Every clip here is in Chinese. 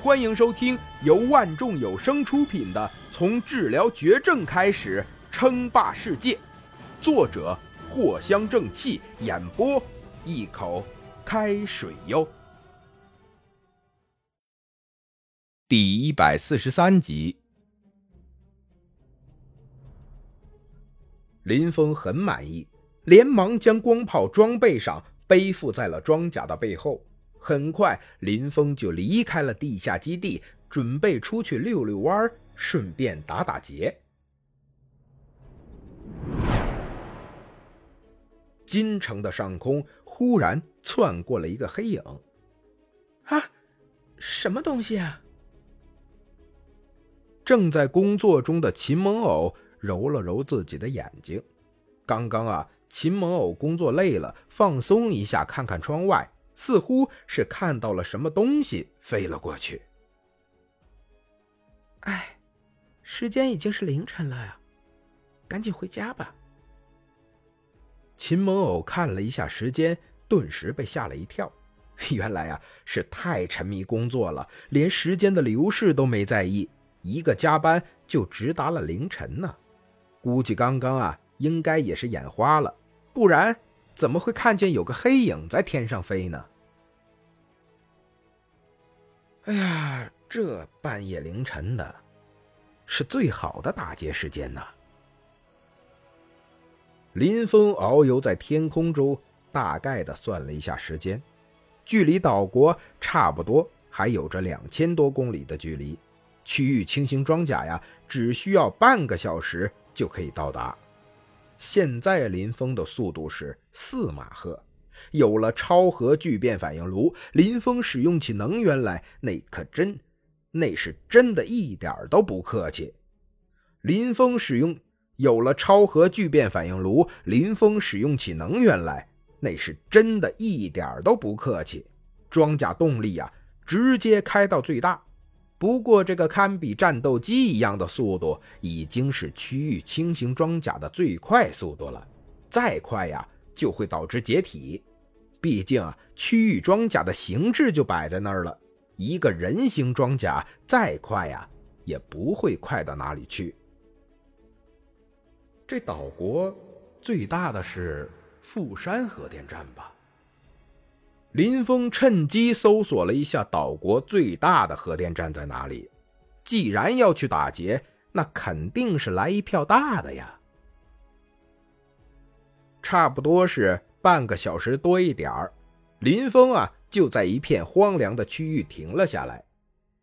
欢迎收听由万众有声出品的《从治疗绝症开始称霸世界》，作者藿香正气，演播一口开水哟。第一百四十三集，林峰很满意，连忙将光炮装备上背负在了装甲的背后。很快，林峰就离开了地下基地，准备出去遛遛弯，顺便打打劫。京城的上空忽然窜过了一个黑影，啊，什么东西啊？正在工作中的秦萌偶揉了揉自己的眼睛，刚刚啊，秦萌偶工作累了，放松一下，看看窗外。似乎是看到了什么东西飞了过去。哎，时间已经是凌晨了呀，赶紧回家吧。秦萌偶看了一下时间，顿时被吓了一跳。原来啊，是太沉迷工作了，连时间的流逝都没在意。一个加班就直达了凌晨呢。估计刚刚啊，应该也是眼花了，不然。怎么会看见有个黑影在天上飞呢？哎呀，这半夜凌晨的，是最好的打劫时间呐！林峰遨游在天空中，大概的算了一下时间，距离岛国差不多还有着两千多公里的距离，区域轻型装甲呀，只需要半个小时就可以到达。现在林峰的速度是四马赫，有了超核聚变反应炉，林峰使用起能源来，那可真，那是真的一点都不客气。林峰使用有了超核聚变反应炉，林峰使用起能源来，那是真的一点都不客气。装甲动力呀，直接开到最大。不过，这个堪比战斗机一样的速度，已经是区域轻型装甲的最快速度了。再快呀，就会导致解体。毕竟啊，区域装甲的形制就摆在那儿了。一个人形装甲再快呀，也不会快到哪里去。这岛国最大的是富山核电站吧？林峰趁机搜索了一下岛国最大的核电站在哪里。既然要去打劫，那肯定是来一票大的呀。差不多是半个小时多一点儿，林峰啊就在一片荒凉的区域停了下来。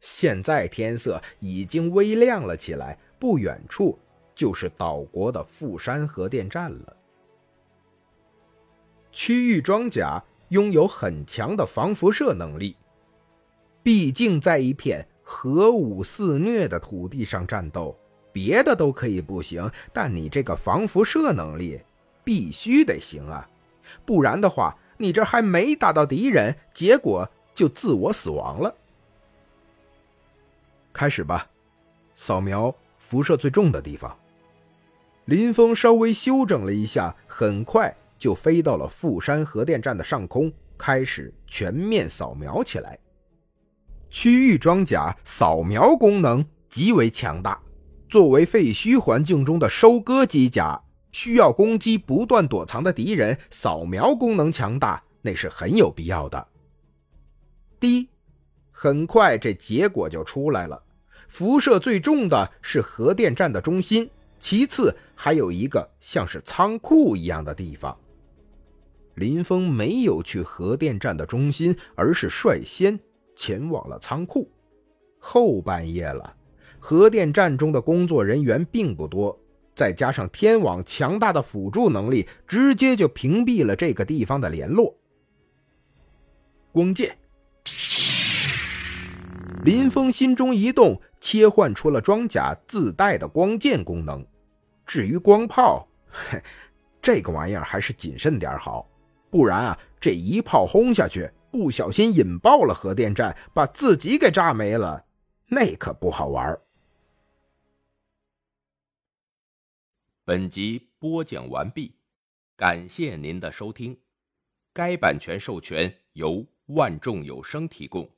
现在天色已经微亮了起来，不远处就是岛国的富山核电站了。区域装甲。拥有很强的防辐射能力。毕竟在一片核武肆虐的土地上战斗，别的都可以不行，但你这个防辐射能力必须得行啊！不然的话，你这还没打到敌人，结果就自我死亡了。开始吧，扫描辐射最重的地方。林峰稍微修整了一下，很快。就飞到了富山核电站的上空，开始全面扫描起来。区域装甲扫描功能极为强大，作为废墟环境中的收割机甲，需要攻击不断躲藏的敌人，扫描功能强大，那是很有必要的。第一，很快这结果就出来了，辐射最重的是核电站的中心，其次还有一个像是仓库一样的地方。林峰没有去核电站的中心，而是率先前往了仓库。后半夜了，核电站中的工作人员并不多，再加上天网强大的辅助能力，直接就屏蔽了这个地方的联络。光剑，林峰心中一动，切换出了装甲自带的光剑功能。至于光炮，这个玩意儿还是谨慎点好。不然啊，这一炮轰下去，不小心引爆了核电站，把自己给炸没了，那可不好玩。本集播讲完毕，感谢您的收听。该版权授权由万众有声提供。